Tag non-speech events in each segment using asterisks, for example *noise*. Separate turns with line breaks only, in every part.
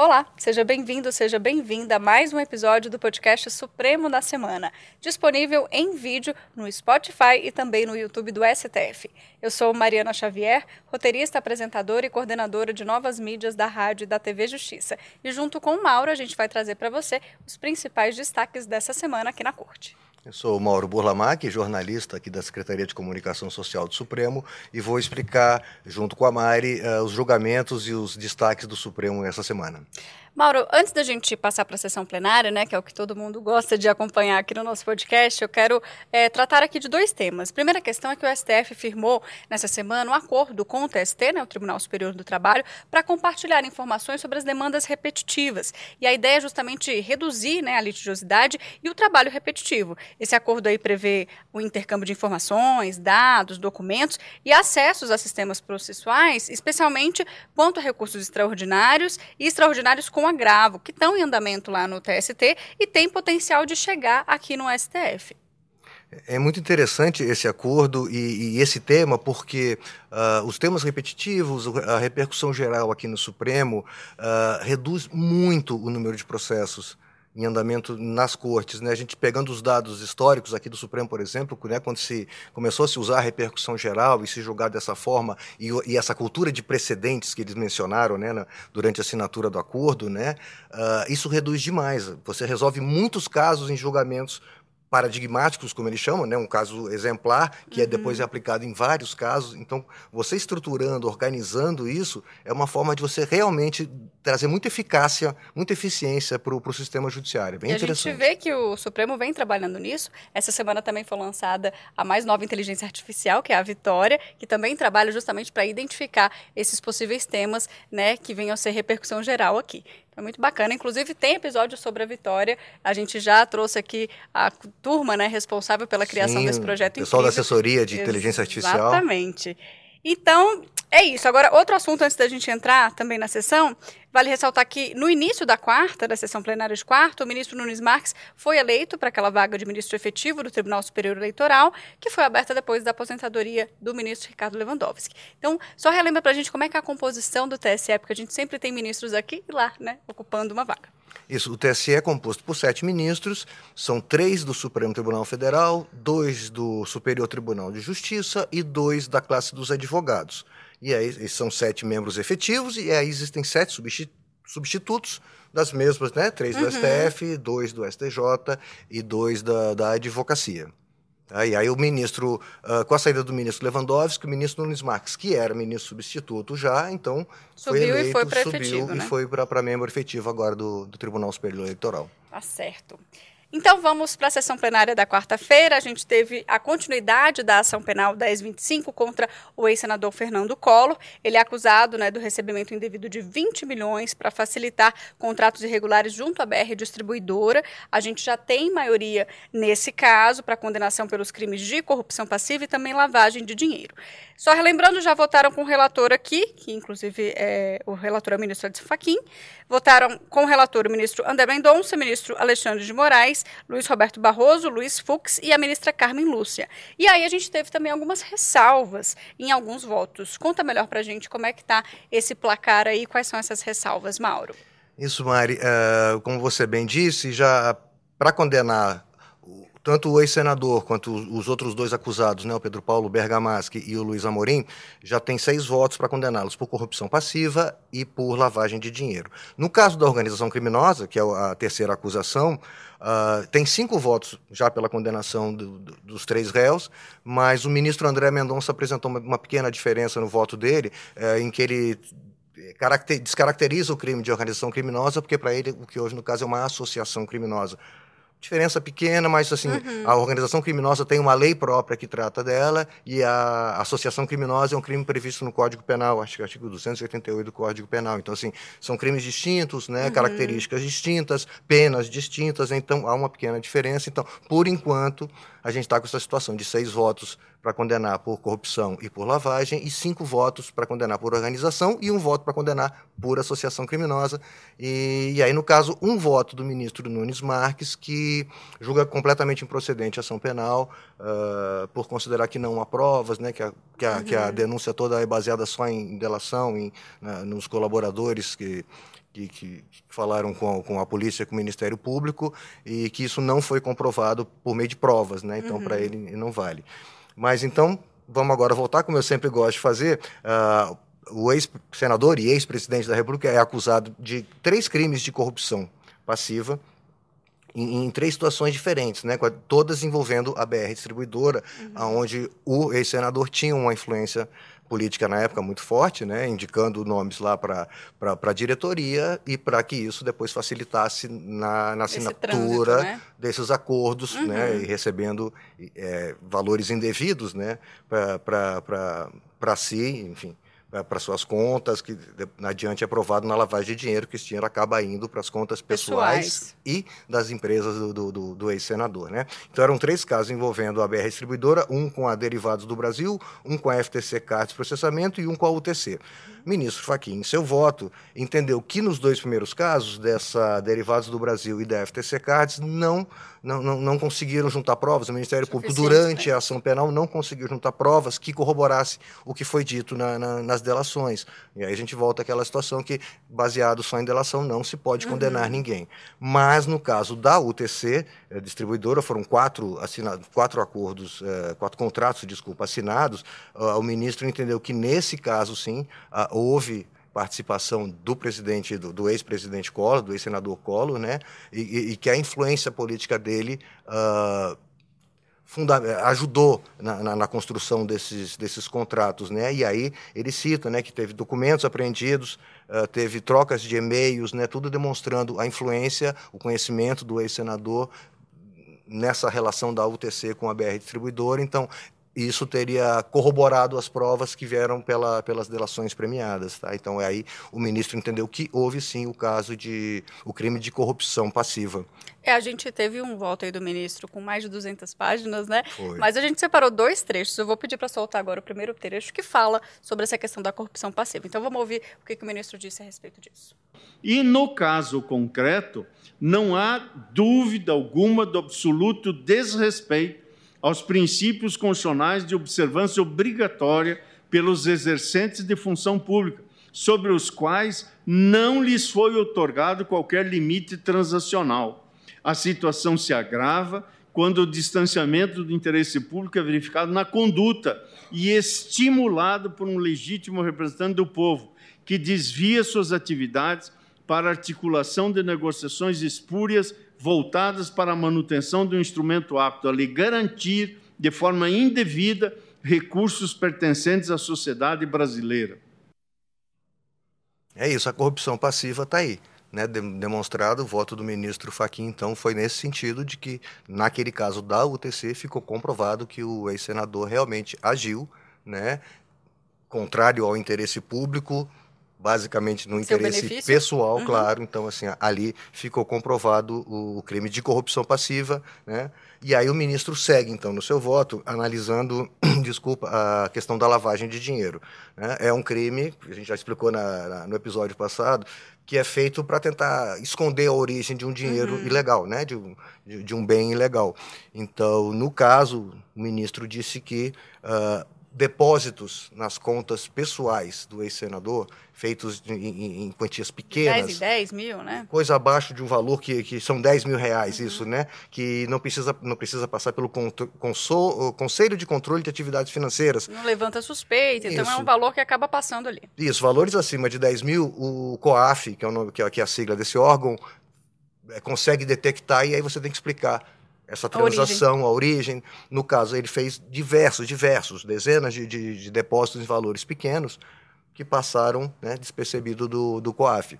Olá, seja bem-vindo, seja bem-vinda a mais um episódio do podcast Supremo da Semana, disponível em vídeo no Spotify e também no YouTube do STF. Eu sou Mariana Xavier, roteirista, apresentadora e coordenadora de novas mídias da rádio e da TV Justiça. E junto com o Mauro, a gente vai trazer para você os principais destaques dessa semana aqui na Corte.
Eu sou Mauro Burlamac, jornalista aqui da Secretaria de Comunicação Social do Supremo, e vou explicar, junto com a Mari, uh, os julgamentos e os destaques do Supremo essa semana.
Mauro, antes da gente passar para a sessão plenária, né, que é o que todo mundo gosta de acompanhar aqui no nosso podcast, eu quero é, tratar aqui de dois temas. Primeira questão é que o STF firmou nessa semana um acordo com o TST, né, o Tribunal Superior do Trabalho, para compartilhar informações sobre as demandas repetitivas. E a ideia é justamente reduzir né, a litigiosidade e o trabalho repetitivo. Esse acordo aí prevê o intercâmbio de informações, dados, documentos e acessos a sistemas processuais, especialmente quanto a recursos extraordinários e extraordinários com agravo, que estão em andamento lá no TST e tem potencial de chegar aqui no STF.
É muito interessante esse acordo e, e esse tema, porque uh, os temas repetitivos, a repercussão geral aqui no Supremo, uh, reduz muito o número de processos em andamento nas cortes. Né? A gente pegando os dados históricos aqui do Supremo, por exemplo, né, quando se começou a se usar a repercussão geral e se julgar dessa forma, e, e essa cultura de precedentes que eles mencionaram né, na, durante a assinatura do acordo, né, uh, isso reduz demais. Você resolve muitos casos em julgamentos paradigmáticos, como eles chamam, né? um caso exemplar, que é uhum. é depois aplicado em vários casos. Então, você estruturando, organizando isso, é uma forma de você realmente trazer muita eficácia, muita eficiência para o sistema judiciário. Bem
e
interessante.
A gente vê que o Supremo vem trabalhando nisso. Essa semana também foi lançada a mais nova inteligência artificial, que é a Vitória, que também trabalha justamente para identificar esses possíveis temas né, que venham a ser repercussão geral aqui. É muito bacana. Inclusive, tem episódio sobre a Vitória. A gente já trouxe aqui a turma né, responsável pela criação
Sim,
desse projeto
pessoal
incrível.
da assessoria de inteligência artificial.
Exatamente. Então, é isso. Agora, outro assunto antes da gente entrar também na sessão, vale ressaltar que no início da quarta, da sessão plenária de quarta, o ministro Nunes Marques foi eleito para aquela vaga de ministro efetivo do Tribunal Superior Eleitoral, que foi aberta depois da aposentadoria do ministro Ricardo Lewandowski. Então, só relembra para a gente como é que é a composição do TSE, porque a gente sempre tem ministros aqui e lá, né, ocupando uma vaga.
Isso, o TSE é composto por sete ministros, são três do Supremo Tribunal Federal, dois do Superior Tribunal de Justiça e dois da classe dos advogados. E aí são sete membros efetivos, e aí existem sete substitutos das mesmas, né? Três do uhum. STF, dois do STJ e dois da, da advocacia. Aí, aí o ministro, uh, com a saída do ministro Lewandowski, o ministro Nunes Marques, que era ministro substituto já, então
subiu
foi eleito,
e foi para
subiu
efetivo,
e
né?
foi para membro efetivo agora do, do Tribunal Superior Eleitoral.
Tá certo. Então vamos para a sessão plenária da quarta-feira. A gente teve a continuidade da ação penal 1025 contra o ex-senador Fernando Collor. Ele é acusado né, do recebimento indevido de 20 milhões para facilitar contratos irregulares junto à BR Distribuidora. A gente já tem maioria nesse caso para condenação pelos crimes de corrupção passiva e também lavagem de dinheiro. Só relembrando, já votaram com o relator aqui, que inclusive é, o relator é o ministro Edson Fachin. Votaram com o relator o ministro André Mendonça, o ministro Alexandre de Moraes, Luiz Roberto Barroso, Luiz Fux e a ministra Carmen Lúcia. E aí a gente teve também algumas ressalvas em alguns votos. Conta melhor para a gente como é que está esse placar aí, quais são essas ressalvas, Mauro.
Isso, Mari. Uh, como você bem disse, já para condenar tanto o ex-senador quanto os outros dois acusados, né, o Pedro Paulo Bergamaschi e o Luiz Amorim, já tem seis votos para condená-los por corrupção passiva e por lavagem de dinheiro. No caso da organização criminosa, que é a terceira acusação, uh, tem cinco votos já pela condenação do, do, dos três réus, mas o ministro André Mendonça apresentou uma, uma pequena diferença no voto dele, uh, em que ele eh, descaracteriza o crime de organização criminosa, porque para ele o que hoje no caso é uma associação criminosa diferença pequena, mas assim, uhum. a organização criminosa tem uma lei própria que trata dela e a associação criminosa é um crime previsto no Código Penal, acho que é artigo 288 do Código Penal. Então, assim, são crimes distintos, né, uhum. características distintas, penas distintas, então há uma pequena diferença. Então, por enquanto, a gente está com essa situação de seis votos para condenar por corrupção e por lavagem, e cinco votos para condenar por organização e um voto para condenar por associação criminosa. E, e, aí, no caso, um voto do ministro Nunes Marques, que julga completamente improcedente a ação penal, uh, por considerar que não há provas, né, que, a, que, a, uhum. que a denúncia toda é baseada só em delação, em, nos colaboradores que que, que, falaram com, com a polícia, com o Ministério Público, e que isso não foi comprovado por meio de provas, né? Então, uhum. para ele, não vale. Mas então, vamos agora voltar, como eu sempre gosto de fazer. Uh, o ex-senador e ex-presidente da República é acusado de três crimes de corrupção passiva em, em, três situações diferentes, né, todas envolvendo a BR Distribuidora, uhum. onde o ex-senador tinha uma influência política na época muito forte, né, indicando nomes lá para a diretoria e para que isso depois facilitasse na, na assinatura trânsito, né? desses acordos, né, uhum. né, e recebendo é, valores indevidos né, para si, enfim para suas contas, que adiante é provado na lavagem de dinheiro que esse dinheiro acaba indo para as contas pessoais, pessoais, e das empresas do, do, do ex-senador. Né? Então eram três casos envolvendo a BR Distribuidora, um com a Derivados do Brasil, um com a FTC Cards Processamento e um com a UTC. Ministro Fachin, em seu voto, entendeu que nos dois primeiros casos, dessa Derivados do Brasil e da FTC Cards, não não, não, não conseguiram juntar provas, o Ministério Público, durante né? a ação penal, não conseguiu juntar provas que corroborasse o que foi dito na, na, nas delações. E aí a gente volta àquela situação que, baseado só em delação, não se pode uhum. condenar ninguém. Mas, no caso da UTC, eh, distribuidora, foram quatro, assinados, quatro acordos, eh, quatro contratos, desculpa, assinados, uh, o ministro entendeu que, nesse caso, sim, uh, houve participação do presidente, do, do ex-presidente Collor, do ex-senador Collor, né, e, e, que a influência política dele uh, ajudou na, na, na, construção desses, desses contratos, né, e aí ele cita, né, que teve documentos apreendidos, uh, teve trocas de e-mails, né, tudo demonstrando a influência, o conhecimento do ex-senador nessa relação da UTC com a BR Distribuidora. Então, isso teria corroborado as provas que vieram pela, pelas delações premiadas. Tá? Então, aí o ministro entendeu que houve sim o caso de o crime de corrupção passiva.
É, a gente teve um voto aí do ministro com mais de 200 páginas, né? Foi. Mas a gente separou dois trechos. Eu vou pedir para soltar agora o primeiro trecho que fala sobre essa questão da corrupção passiva. Então, vamos ouvir o que, que o ministro disse a respeito disso.
E no caso concreto, não há dúvida alguma do absoluto desrespeito aos princípios constitucionais de observância obrigatória pelos exercentes de função pública, sobre os quais não lhes foi otorgado qualquer limite transacional. A situação se agrava quando o distanciamento do interesse público é verificado na conduta e estimulado por um legítimo representante do povo, que desvia suas atividades para articulação de negociações espúrias voltadas para a manutenção do instrumento apto a lhe garantir, de forma indevida, recursos pertencentes à sociedade brasileira.
É isso, a corrupção passiva está aí. Né, demonstrado, o voto do ministro Fachin, então, foi nesse sentido de que, naquele caso da UTC, ficou comprovado que o ex-senador realmente agiu, né, contrário ao interesse público, basicamente no interesse pessoal, uhum. claro. Então, assim, ali ficou comprovado o, crime de corrupção passiva, né? E aí o ministro segue, então, no seu voto, analisando, *clears throat* desculpa, a questão da lavagem de dinheiro. Né? É um crime, a gente já explicou na, na, no episódio passado, que é feito para tentar esconder a origem de um dinheiro uhum. ilegal, né? De um, de, de, um bem ilegal. Então, no caso, o ministro disse que uh, depósitos nas contas pessoais do ex-senador, feitos em, em, quantias pequenas. 10
e 10 mil, né?
Coisa abaixo de um valor que, que são 10 mil reais, uhum. isso, né? Que não precisa, não precisa passar pelo consol, Conselho de Controle de Atividades Financeiras.
Não levanta suspeita, isso. então é um valor que acaba passando ali.
Isso, valores acima de 10 mil, o COAF, que é, o nome, que é, é a sigla desse órgão, é, consegue detectar e aí você tem que explicar essa transação, a origem. a origem. No caso, ele fez diversos, diversos, dezenas de, de, de depósitos em valores pequenos que passaram né, despercebido do, do COAF.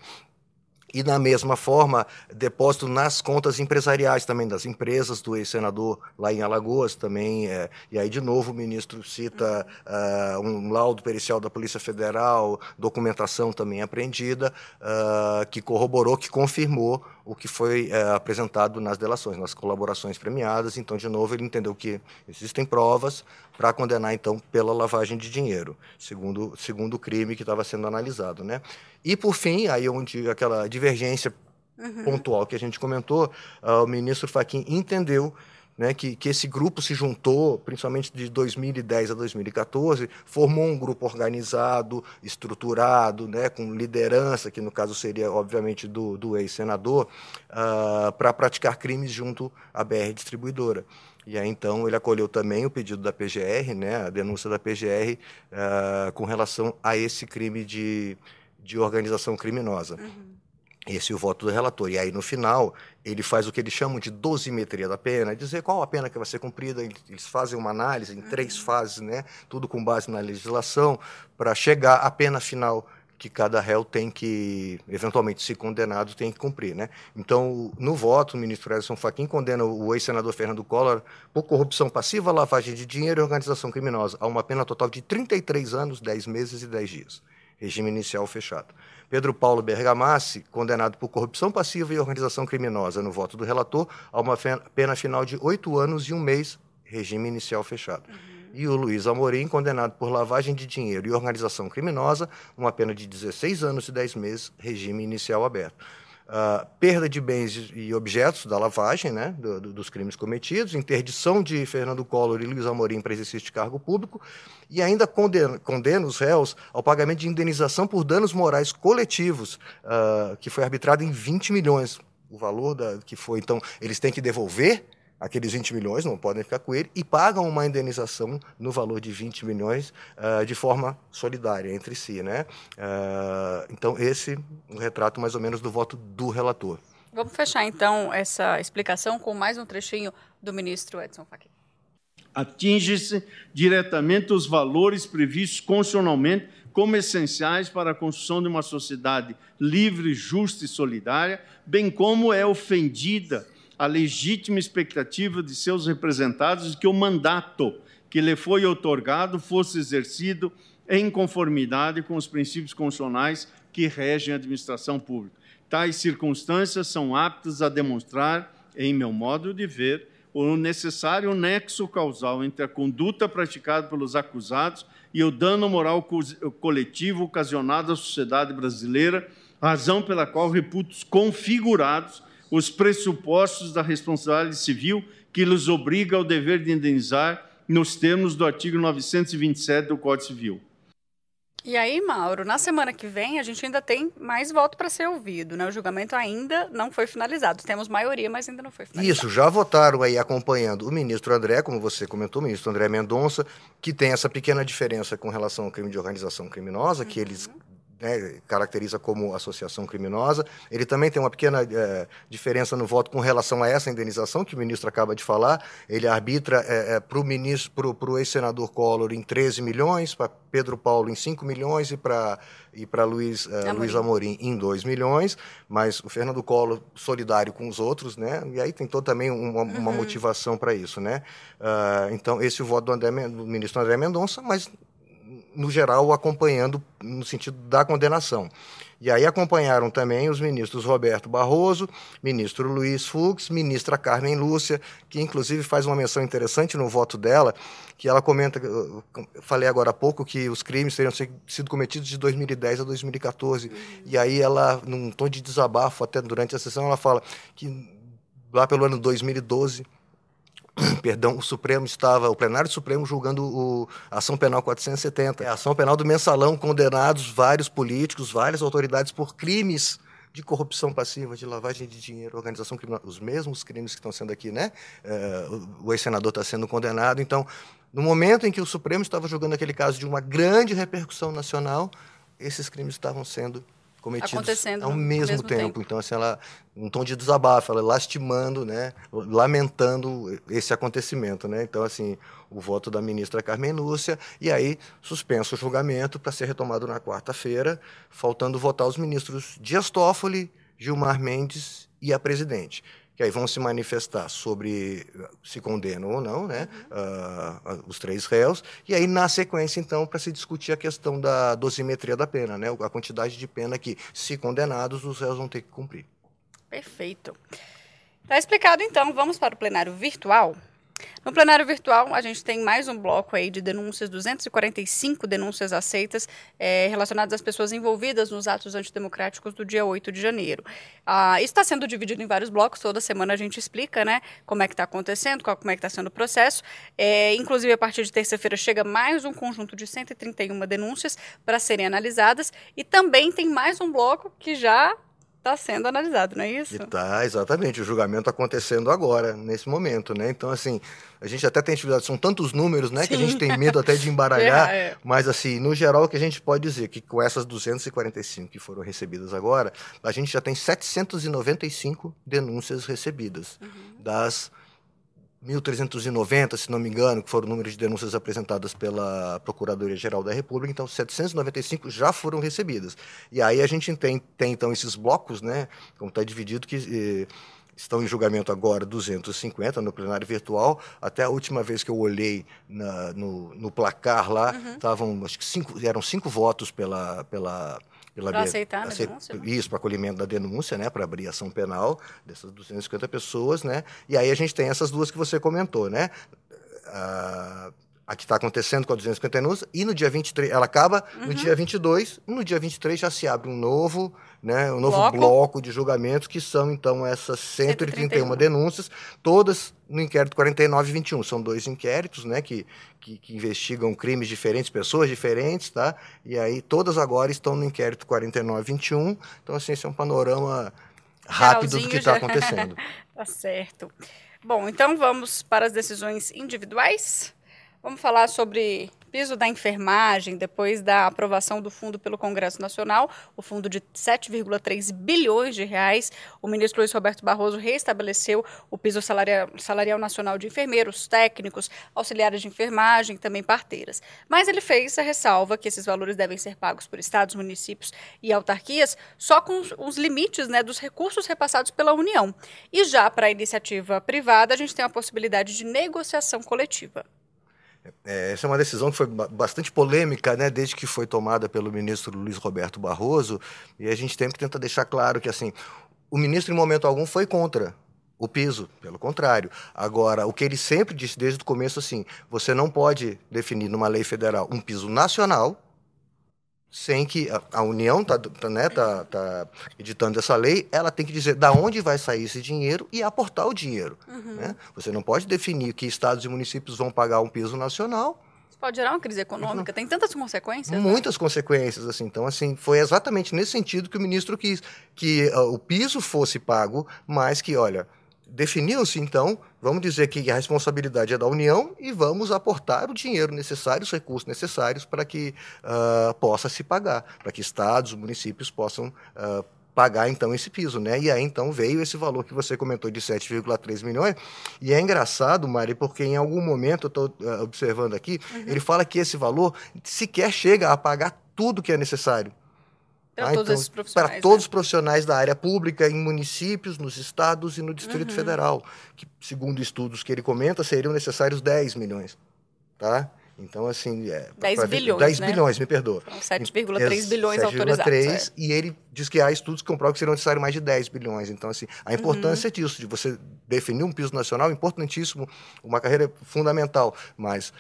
E, da mesma forma, depósito nas contas empresariais também das empresas do ex-senador lá em Alagoas também. É, e aí, de novo, o ministro cita uh, um laudo pericial da Polícia Federal, documentação também apreendida, uh, que corroborou, que confirmou o que foi uh, apresentado nas delações, nas colaborações premiadas. Então, de novo, ele entendeu que existem provas para condenar, então, pela lavagem de dinheiro, segundo, segundo o crime que estava sendo analisado. Né? E, por fim, aí onde aquela divergência uhum. pontual que a gente comentou, uh, o ministro Fachin entendeu né, que, que esse grupo se juntou, principalmente de 2010 a 2014, formou um grupo organizado, estruturado, né, com liderança, que no caso seria, obviamente, do, do ex-senador, uh, para praticar crimes junto à BR Distribuidora. E aí, então, ele acolheu também o pedido da PGR, né, a denúncia da PGR, uh, ah, com relação a esse crime de, de organização criminosa. Uhum. Esse é o voto do relator. E aí, no final, ele faz o que eles chamam de dosimetria da pena, dizer qual a pena que vai ser cumprida. Eles fazem uma análise em três uhum. fases, né? tudo com base na legislação, para chegar à pena final que cada réu tem que, eventualmente, se condenado, tem que cumprir. Né? Então, no voto, o ministro Edson Fachin condena o ex-senador Fernando Collor por corrupção passiva, lavagem de dinheiro e organização criminosa a uma pena total de 33 anos, 10 meses e 10 dias. Regime inicial fechado. Pedro Paulo Bergamassi, condenado por corrupção passiva e organização criminosa no voto do relator, a uma pena final de oito anos e um mês, regime inicial fechado. Uhum. E o Luiz Amorim, condenado por lavagem de dinheiro e organização criminosa, uma pena de 16 anos e 10 meses, regime inicial aberto uh, perda de bens e objetos da lavagem, né, do, do, dos crimes cometidos, interdição de Fernando Collor e Luiz Amorim para exercício de cargo público, e ainda condena, condena os réus ao pagamento de indenização por danos morais coletivos, uh, que foi arbitrado em 20 milhões. O valor da, que foi, então, eles têm que devolver aqueles 20 milhões, não podem ficar com ele, e pagam uma indenização no valor de 20 milhões uh, de forma solidária entre si. Né? Uh, então, esse é um retrato mais ou menos do voto do relator.
Vamos fechar, então, essa explicação com mais um trechinho do ministro Edson Fachin.
Atinge-se diretamente os valores previstos constitucionalmente como essenciais para a construção de uma sociedade livre, justa e solidária, bem como é ofendida a legítima expectativa de seus representados de que o mandato que lhe foi otorgado fosse exercido em conformidade com os princípios constitucionais que regem a administração pública. Tais circunstâncias são aptas a demonstrar, em meu modo de ver, o necessário nexo causal entre a conduta praticada pelos acusados e o dano moral coletivo ocasionado à sociedade brasileira, razão pela qual reputo configurados os pressupostos da responsabilidade civil que lhes obriga ao dever de indenizar nos termos do artigo 927 do Código Civil.
E aí, Mauro, na semana que vem a gente ainda tem mais voto para ser ouvido, né? O julgamento ainda não foi finalizado. Temos maioria, mas ainda não foi finalizado.
Isso, já votaram aí acompanhando o ministro André, como você comentou, o ministro André Mendonça, que tem essa pequena diferença com relação ao crime de organização criminosa, uhum. que eles né, caracteriza como associação criminosa. Ele também tem uma pequena é, diferença no voto com relação a essa indenização que o ministro acaba de falar. Ele arbitra é, é, para o ministro, para o ex-senador Collor em 13 milhões, para Pedro Paulo em 5 milhões e para e para Luiz, uh, Amorim. Luiz Amorim em 2 milhões, mas o Fernando Collor solidário com os outros, né? E aí tentou também uma, uma uhum. motivação para isso, né? Uh, então, esse é o voto do, André, do ministro André Mendonça, mas no geral, acompanhando no sentido da condenação. E aí acompanharam também os ministros Roberto Barroso, ministro Luiz Fux, ministra Carmen Lúcia, que inclusive faz uma menção interessante no voto dela, que ela comenta, falei agora há pouco, que os crimes teriam sido cometidos de 2010 a 2014. Uhum. E aí ela, num tom de desabafo, até durante a sessão, ela fala que lá pelo ano 2012 *coughs* perdão, o Supremo estava, o plenário Supremo julgando o, a ação penal 470, a ação penal do mensalão, condenados vários políticos, várias autoridades por crimes de corrupção passiva, de lavagem de dinheiro, organização criminosa, os mesmos crimes que estão sendo aqui, né? É, o ex-senador está sendo condenado. Então, no momento em que o Supremo estava julgando aquele caso de uma grande repercussão nacional, esses crimes estavam sendo cometidos ao mesmo, mesmo tempo. tempo. Então, assim, ela, um tom de desabafo, ela lastimando, né, lamentando esse acontecimento, né. Então, assim, o voto da ministra Carmen Lúcia e aí suspenso o julgamento para ser retomado na quarta-feira, faltando votar os ministros Dias Toffoli, Gilmar Mendes e a presidente que aí vão se manifestar sobre se condenam ou não, né, uhum. uh, os três réus, e aí na sequência então para se discutir a questão da dosimetria da pena, né, a quantidade de pena que, se condenados, os réus vão ter que cumprir.
Perfeito. Está explicado então. Vamos para o plenário virtual. No plenário virtual, a gente tem mais um bloco aí de denúncias, 245 denúncias aceitas é, relacionadas às pessoas envolvidas nos atos antidemocráticos do dia 8 de janeiro. Ah, isso está sendo dividido em vários blocos, toda semana a gente explica né, como é que está acontecendo, qual, como é que está sendo o processo. É, inclusive, a partir de terça-feira chega mais um conjunto de 131 denúncias para serem analisadas e também tem mais um bloco que já está sendo analisado, não é isso?
Está, exatamente. O julgamento acontecendo agora, nesse momento, né? Então, assim, a gente até tem atividade, são tantos números, né, Sim. que a gente tem medo até de embaralhar, *laughs* é, é. mas, assim, no geral, o que a gente pode dizer que com essas 245 que foram recebidas agora, a gente já tem 795 denúncias recebidas uhum. das 1.390, se não me engano, que foram o número de denúncias apresentadas pela Procuradoria-Geral da República, então 795 já foram recebidas. E aí a gente tem, tem então esses blocos, né, como está dividido, que eh, estão em julgamento agora 250 no plenário virtual. Até a última vez que eu olhei na, no, no, placar lá, estavam, uhum. acho que cinco, eram cinco votos pela, pela
para aceitar a denúncia?
Né? Isso, para acolhimento da denúncia, né, para abrir ação penal dessas 250 pessoas, né? E aí a gente tem essas duas que você comentou, né? Ah, a que está acontecendo com a 250 denúncias, e no dia 23, ela acaba uhum. no dia 22, no dia 23 já se abre um novo, né, um novo bloco, bloco de julgamentos, que são, então, essas 131, 131 denúncias, todas no inquérito 49 e 21. São dois inquéritos, né, que, que, que, investigam crimes diferentes, pessoas diferentes, tá? E aí todas agora estão no inquérito 49 e 21. Então, assim, esse é um panorama rápido do que está acontecendo. *laughs*
tá certo. Bom, então vamos para as decisões individuais. Vamos falar sobre piso da enfermagem, depois da aprovação do fundo pelo Congresso Nacional, o fundo de 7,3 bilhões de reais, o ministro Luiz Roberto Barroso restabeleceu o piso salarial, salarial nacional de enfermeiros, técnicos, auxiliares de enfermagem, também parteiras. Mas ele fez a ressalva que esses valores devem ser pagos por estados, municípios e autarquias só com os, os limites né, dos recursos repassados pela União. E já para a iniciativa privada, a gente tem a possibilidade de negociação coletiva.
É, essa é uma decisão que foi bastante polêmica, né, desde que foi tomada pelo ministro Luiz Roberto Barroso, e a gente tem que tentar deixar claro que assim, o ministro em momento algum foi contra o piso, pelo contrário. Agora, o que ele sempre disse desde o começo assim, você não pode definir numa lei federal um piso nacional sem que a, a União está tá, né, tá, tá editando essa lei, ela tem que dizer da onde vai sair esse dinheiro e aportar o dinheiro. Uhum. Né? Você não pode definir que estados e municípios vão pagar um piso nacional.
Isso pode gerar uma crise econômica, tem tantas consequências. Né?
Muitas né? consequências, assim. Então, assim, foi exatamente nesse sentido que o ministro quis que uh, o piso fosse pago, mas que, olha, definiu-se, então, vamos dizer que a responsabilidade é da União e vamos aportar o dinheiro necessário, os recursos necessários para que uh, possa se pagar, para que estados, municípios possam uh, pagar então esse piso, né? E aí então veio esse valor que você comentou de 7,3 milhões. E é engraçado, Mari, porque em algum momento eu estou uh, observando aqui, uhum. ele fala que esse valor sequer chega a pagar tudo que é necessário.
Para ah, todos então.
Para todos né? os profissionais da área pública, em municípios, nos estados e no Distrito uhum. Federal, que, segundo estudos que ele comenta, seriam necessários 10 milhões. Tá? Então, assim. É,
10 bilhões.
10 né? bilhões, me perdoa.
7,3 bilhões 7, autorizados. 7,3,
é. e ele diz que há estudos que comprovam que seriam necessários mais de 10 bilhões. Então, assim, a importância uhum. disso, de você definir um piso nacional, é importantíssimo, uma carreira fundamental. Mas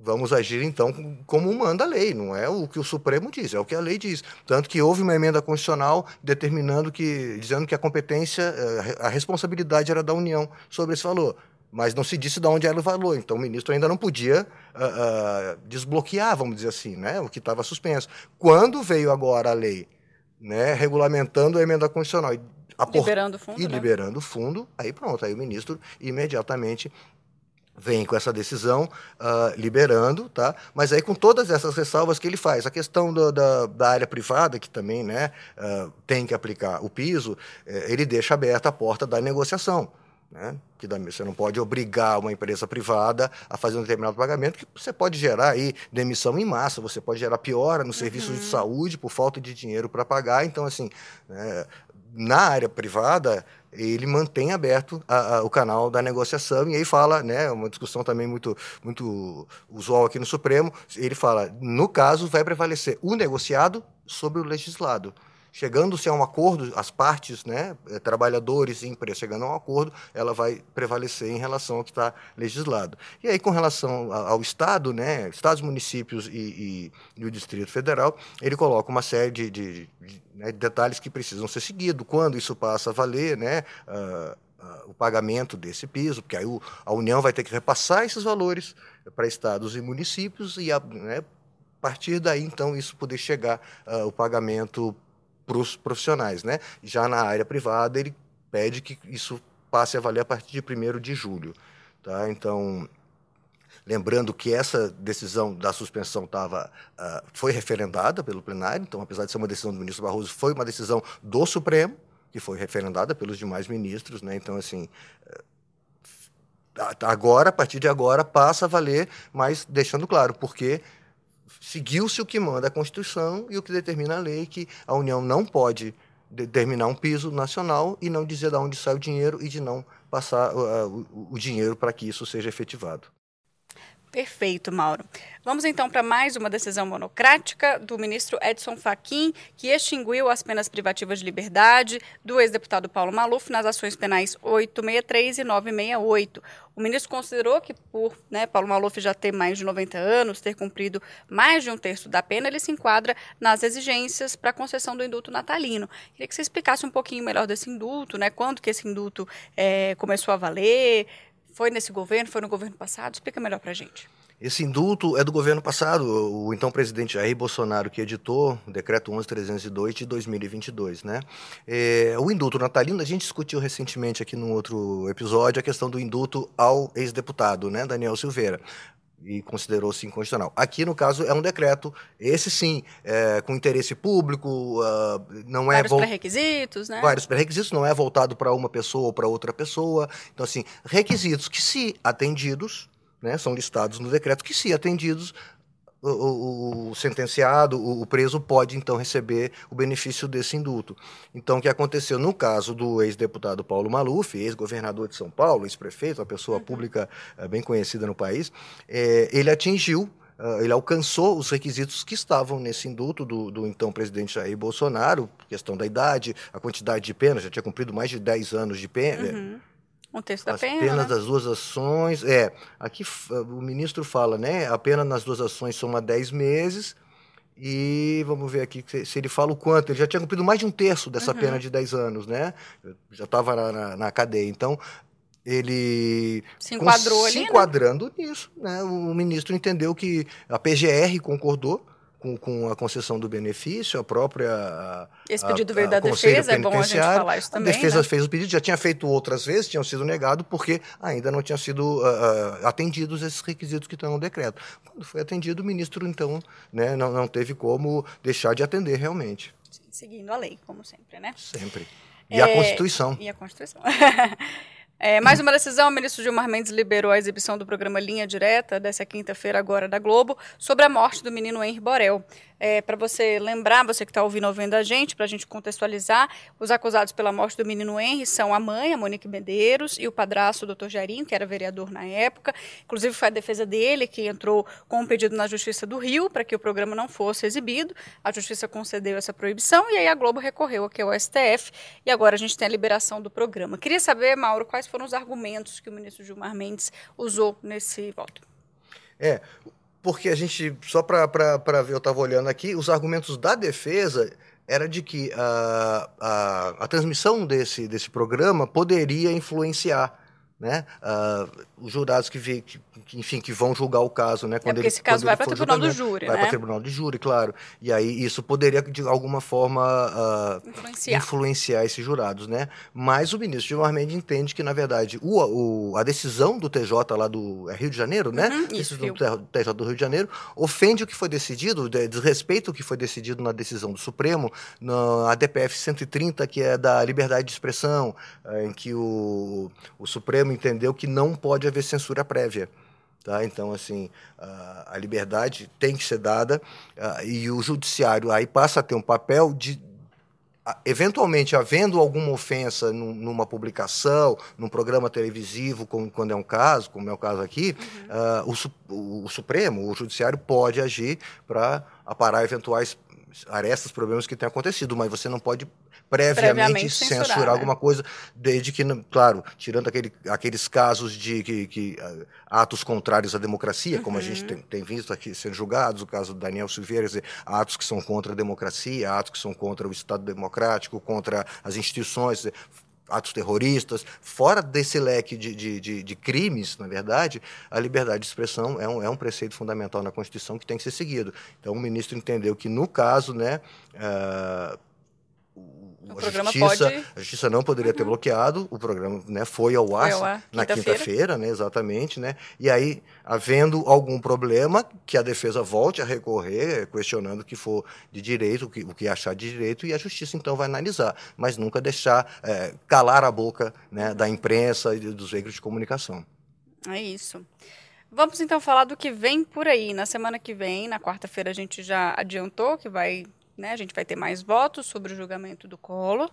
Vamos agir, então, como manda a lei, não é o que o Supremo diz, é o que a lei diz. Tanto que houve uma emenda constitucional determinando que, dizendo que a competência, eh, a responsabilidade era da União sobre esse valor. Mas não se disse de onde era o valor. Então, o ministro ainda não podia uh, uh, desbloquear, vamos dizer assim, né, o que estava suspenso. Quando veio agora a lei né, regulamentando a emenda constitucional e
liberando o fundo,
e
né?
liberando o fundo, aí pronto, aí o ministro imediatamente vem com essa decisão uh, liberando, tá? Mas aí com todas essas ressalvas que ele faz, a questão do, da, da, área privada que também, né, uh, tem que aplicar o piso, eh, ele deixa aberta a porta da negociação. Né? Que você não pode obrigar uma empresa privada a fazer um determinado pagamento, que você pode gerar aí demissão em massa, você pode gerar piora no serviço uhum. de saúde por falta de dinheiro para pagar. Então, assim, né, na área privada, ele mantém aberto a, a, o canal da negociação e aí fala, né, uma discussão também muito, muito usual aqui no Supremo, ele fala, no caso vai prevalecer o negociado sobre o legislado. Chegando-se a um acordo, as partes, né, eh, trabalhadores e empresas chegando a um acordo, ela vai prevalecer em relação ao que está legislado. E aí, com relação ao Estado, né, Estados, municípios e, e, e o Distrito Federal, ele coloca uma série de, de, de né, detalhes que precisam ser seguidos, quando isso passa a valer, né, uh, uh, o pagamento desse piso, porque aí o, a União vai ter que repassar esses valores para estados e municípios e a né, partir daí, então, isso poder chegar uh, o pagamento para os profissionais. Né? Já na área privada, ele pede que isso passe a valer a partir de 1 de julho. Tá? Então, lembrando que essa decisão da suspensão tava, uh, foi referendada pelo plenário, então, apesar de ser uma decisão do ministro Barroso, foi uma decisão do Supremo, que foi referendada pelos demais ministros. Né? Então, assim, uh, agora, a partir de agora, passa a valer, mas deixando claro, porque seguiu-se o que manda a Constituição e o que determina a lei, que a União não pode determinar um piso nacional e não dizer de onde sai o dinheiro e de não passar uh, o, o dinheiro para que isso seja efetivado.
Perfeito, Mauro. Vamos então para mais uma decisão monocrática do ministro Edson Fachin, que extinguiu as penas privativas de liberdade do ex-deputado Paulo Maluf nas ações penais 863 e 968. O ministro considerou que, por né, Paulo Maluf já ter mais de 90 anos, ter cumprido mais de um terço da pena, ele se enquadra nas exigências para a concessão do indulto natalino. Queria que você explicasse um pouquinho melhor desse indulto, né? Quando que esse indulto é, começou a valer? Foi nesse governo? Foi no governo passado? Explica melhor para a gente.
Esse indulto é do governo passado, o então presidente Jair Bolsonaro que editou o decreto 11302 de 2022, né? É, o indulto natalino, a gente discutiu recentemente aqui num outro episódio a questão do indulto ao ex-deputado, né, Daniel Silveira e considerou-se inconstitucional. Aqui, no caso, é um decreto, esse sim, é, com interesse público, uh, não
é... Vários pré-requisitos, né?
Vários pré-requisitos, não é voltado para uma pessoa ou para outra pessoa. Então, assim, requisitos que, se atendidos, né, são listados no decreto, que, se atendidos, o, o, o, sentenciado, o, o, preso, pode então receber o benefício desse indulto. Então, o que aconteceu no caso do ex-deputado Paulo Maluf, ex-governador de São Paulo, ex-prefeito, uma pessoa uhum. pública uh, bem conhecida no país, é, ele atingiu Uh, ele alcançou os requisitos que estavam nesse indulto do, do, então presidente Jair Bolsonaro, questão da idade, a quantidade de pena, já tinha cumprido mais de 10 anos de pena,
uhum. Um terço da
As
pena.
penas
né?
das duas ações. É, aqui o ministro fala, né? A pena nas duas ações soma 10 meses. E vamos ver aqui se ele fala o quanto. Ele já tinha cumprido mais de um terço dessa uhum. pena de 10 anos, né? Já estava na, na, na, cadeia. Então, ele.
Se enquadrou ali.
Se
né?
enquadrando né? nisso, né? O ministro entendeu que a PGR concordou com, com a concessão do benefício, a própria.
Esse pedido a, veio da defesa, é bom a gente falar isso também.
A defesa
né?
fez o pedido, já tinha feito outras vezes, tinham sido negado, porque ainda não tinham sido uh, atendidos esses requisitos que estão no decreto. Quando foi atendido, o ministro, então, né, não, não teve como deixar de atender realmente.
Seguindo a lei, como sempre, né?
Sempre. E é, a Constituição.
E a Constituição. *laughs* É, mais uma decisão, o ministro Gilmar Mendes liberou a exibição do programa Linha Direta, dessa quinta-feira agora da Globo, sobre a morte do menino Henri Borel. É, para você lembrar, você que está ouvindo ou vendo a gente, para a gente contextualizar, os acusados pela morte do menino Henry são a mãe, a Monique Medeiros, e o padrasto, o Dr. Jairinho, que era vereador na época. Inclusive, foi a defesa dele que entrou com um pedido na Justiça do Rio para que o programa não fosse exibido. A Justiça concedeu essa proibição e aí a Globo recorreu aqui ao STF e agora a gente tem a liberação do programa. Queria saber, Mauro, quais foram os argumentos que o ministro Gilmar Mendes usou nesse voto.
É, porque a gente, só para ver, eu estava olhando aqui, os argumentos da defesa era de que a, a, a transmissão desse, desse programa poderia influenciar né? Uh, os jurados que, vi, que, enfim, que vão julgar o caso, né?
É quando é porque ele, esse caso vai para o tribunal do júri,
vai
né?
para o tribunal de júri, claro. E aí isso poderia de alguma forma uh, influenciar. influenciar. esses jurados, né? Mas o ministro Gilmar Mendes entende que na verdade o, o, a decisão do TJ lá do é Rio de Janeiro, né?
Uhum, isso,
do TJ do Rio de Janeiro ofende o que foi decidido, desrespeita o que foi decidido na decisão do Supremo, na DPF 130 que é da liberdade de expressão, eh, em que o, o Supremo entendeu que não pode haver censura prévia. Tá? Então, assim, a liberdade tem que ser dada e o judiciário aí passa a ter um papel de, eventualmente, havendo alguma ofensa numa publicação, num programa televisivo, quando é um caso, como é o caso aqui, uhum. uh, o, o, Supremo, o Judiciário, pode agir para aparar eventuais arestas, problemas que têm acontecido, mas você não pode previamente, previamente censurar, censurar né? alguma coisa, desde que, claro, tirando aquele, aqueles casos de que, que uh, atos contrários à democracia, como uhum. a gente uhum. tem, tem, visto aqui sendo julgados, o caso do Daniel Silveira, dizer, atos que são contra a democracia, atos que são contra o Estado democrático, contra as instituições, dizer, atos terroristas, fora desse leque de, de, de, de, crimes, na verdade, a liberdade de expressão é um, é um preceito fundamental na Constituição que tem que ser seguido. Então, o ministro entendeu que, no caso, né, uh, o a justiça, pode... a justiça não poderia uhum. ter bloqueado, o programa né, foi ao ar, foi ao ar na quinta-feira, quinta né, exatamente, né? E aí, havendo algum problema, que a defesa volte a recorrer, questionando o que for de direito, o que, o que achar de direito, e a justiça então vai analisar, mas nunca deixar é, calar a boca né, da imprensa e dos veículos de comunicação.
É isso. Vamos então falar do que vem por aí. Na semana que vem, na quarta-feira, a gente já adiantou que vai né? A gente vai ter mais votos sobre o julgamento do Collor.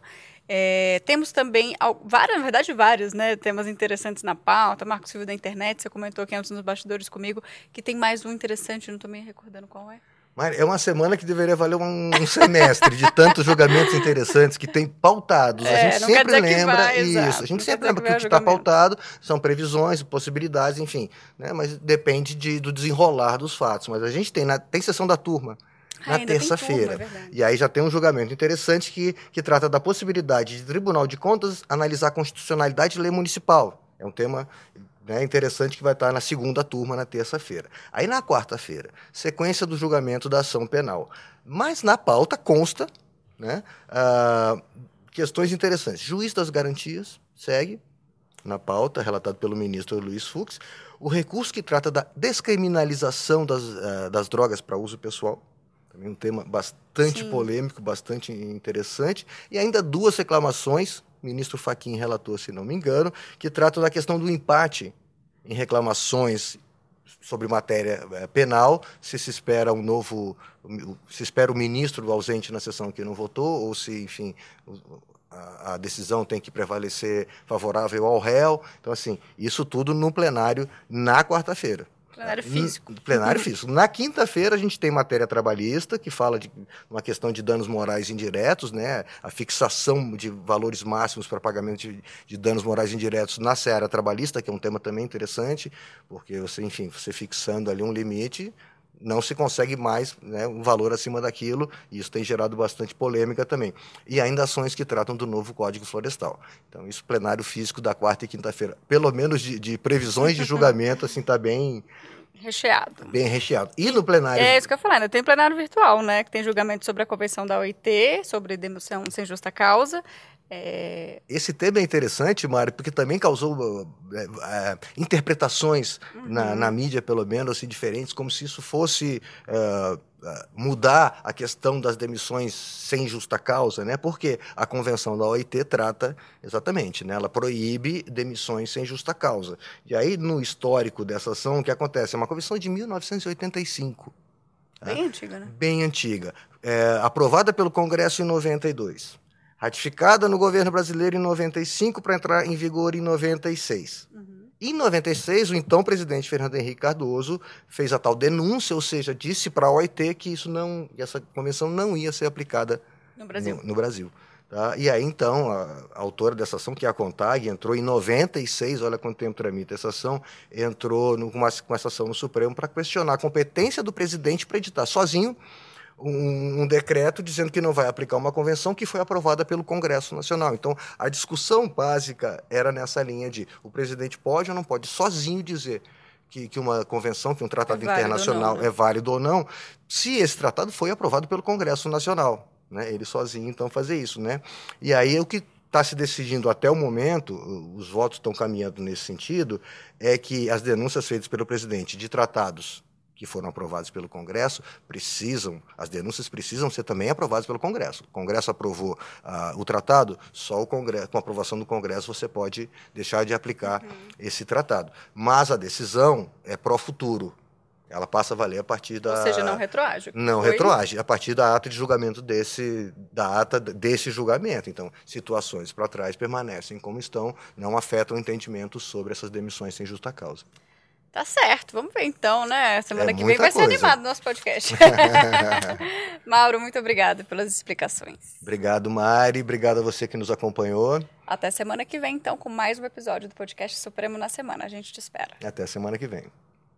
É, temos também, várias, na verdade, vários né, temas interessantes na pauta. Marcos Silva da internet, você comentou aqui antes nos bastidores comigo que tem mais um interessante, não estou me recordando qual é.
É uma semana que deveria valer um, um semestre de tantos julgamentos interessantes que tem pautados. É, a gente sempre lembra vai, isso. Exato. A gente sempre lembra que o que está pautado são previsões, possibilidades, enfim. Né? Mas depende de, do desenrolar dos fatos. Mas a gente tem, na, tem sessão da turma na terça-feira. É e aí já tem um julgamento interessante que, que trata da possibilidade de Tribunal de Contas analisar a constitucionalidade de lei municipal. É um tema né, interessante que vai estar na segunda turma na terça-feira. Aí na quarta-feira, sequência do julgamento da ação penal. Mas na pauta consta né, uh, questões interessantes. Juiz das garantias, segue na pauta, relatado pelo ministro Luiz Fux. O recurso que trata da descriminalização das, uh, das drogas para uso pessoal, também um tema bastante Sim. polêmico, bastante interessante. E ainda duas reclamações, o ministro Faquim relatou, se não me engano, que tratam da questão do empate em reclamações sobre matéria eh, penal, se se espera um novo, se espera o ministro ausente na sessão que não votou, ou se, enfim, a, a, decisão tem que prevalecer favorável ao réu. Então, assim, isso tudo no plenário na quarta-feira.
Plenário físico.
Plenário físico. Na quinta-feira a gente tem matéria trabalhista que fala de uma questão de danos morais indiretos, né? A fixação de valores máximos para pagamento de, de, danos morais indiretos na seara trabalhista, que é um tema também interessante, porque você, enfim, você fixando ali um limite, não se consegue mais né, um valor acima daquilo, e isso tem gerado bastante polêmica também. E ainda ações que tratam do novo Código Florestal. Então, isso plenário físico da quarta e quinta-feira, pelo menos de, de previsões de julgamento, assim, está bem...
Recheado.
Bem recheado. E no plenário...
É isso que eu falei, né? tem plenário virtual, né? Que tem julgamento sobre a convenção da OIT, sobre demissão sem justa causa, é...
Esse tema é interessante, Mário, porque também causou é, é, interpretações uhum. na, na, mídia, pelo menos, assim, diferentes, como se isso fosse é, é, mudar a questão das demissões sem justa causa, né? Porque a convenção da OIT trata exatamente, né? Ela proíbe demissões sem justa causa. E aí, no histórico dessa ação, o que acontece? É uma convenção de 1985.
Bem né? antiga, né?
Bem antiga. É, aprovada pelo Congresso em 92 ratificada no governo brasileiro em 95 para entrar em vigor em 96. Uhum. Em 96, o então presidente Fernando Henrique Cardoso fez a tal denúncia, ou seja, disse para a OIT que isso não, essa convenção não ia ser aplicada
no Brasil.
No, no Brasil. Tá? E aí, então, a, a, autora dessa ação, que é a CONTAG, entrou em 96, olha quanto tempo tramita essa ação, entrou no, com, uma, com essa ação no Supremo para questionar a competência do presidente para editar sozinho um, um, decreto dizendo que não vai aplicar uma convenção que foi aprovada pelo Congresso Nacional. Então, a discussão básica era nessa linha de o presidente pode ou não pode sozinho dizer que, que uma convenção, que um tratado é internacional não, né? é válido ou não, se esse tratado foi aprovado pelo Congresso Nacional. Né? Ele sozinho, então, fazer isso. Né? E aí, o que está se decidindo até o momento, os votos estão caminhando nesse sentido, é que as denúncias feitas pelo presidente de tratados que foram aprovados pelo Congresso precisam, as denúncias precisam ser também aprovadas pelo Congresso. O Congresso aprovou uh, o tratado, só o Congresso, com a aprovação do Congresso você pode deixar de aplicar uhum. esse tratado. Mas a decisão é pró-futuro. Ela passa a valer a partir da.
Ou seja, não retroage.
Não Foi? retroage, a partir da ata de julgamento desse, da ata desse julgamento. Então, situações para trás permanecem como estão, não afetam o entendimento sobre essas demissões sem justa causa.
Tá certo, vamos ver então, né? Semana é que vem vai coisa. ser animado o nosso podcast. *laughs* Mauro, muito obrigada pelas explicações.
Obrigado, Mari. Obrigado a você que nos acompanhou.
Até semana que vem, então, com mais um episódio do podcast Supremo na Semana. A gente te espera.
Até semana que vem.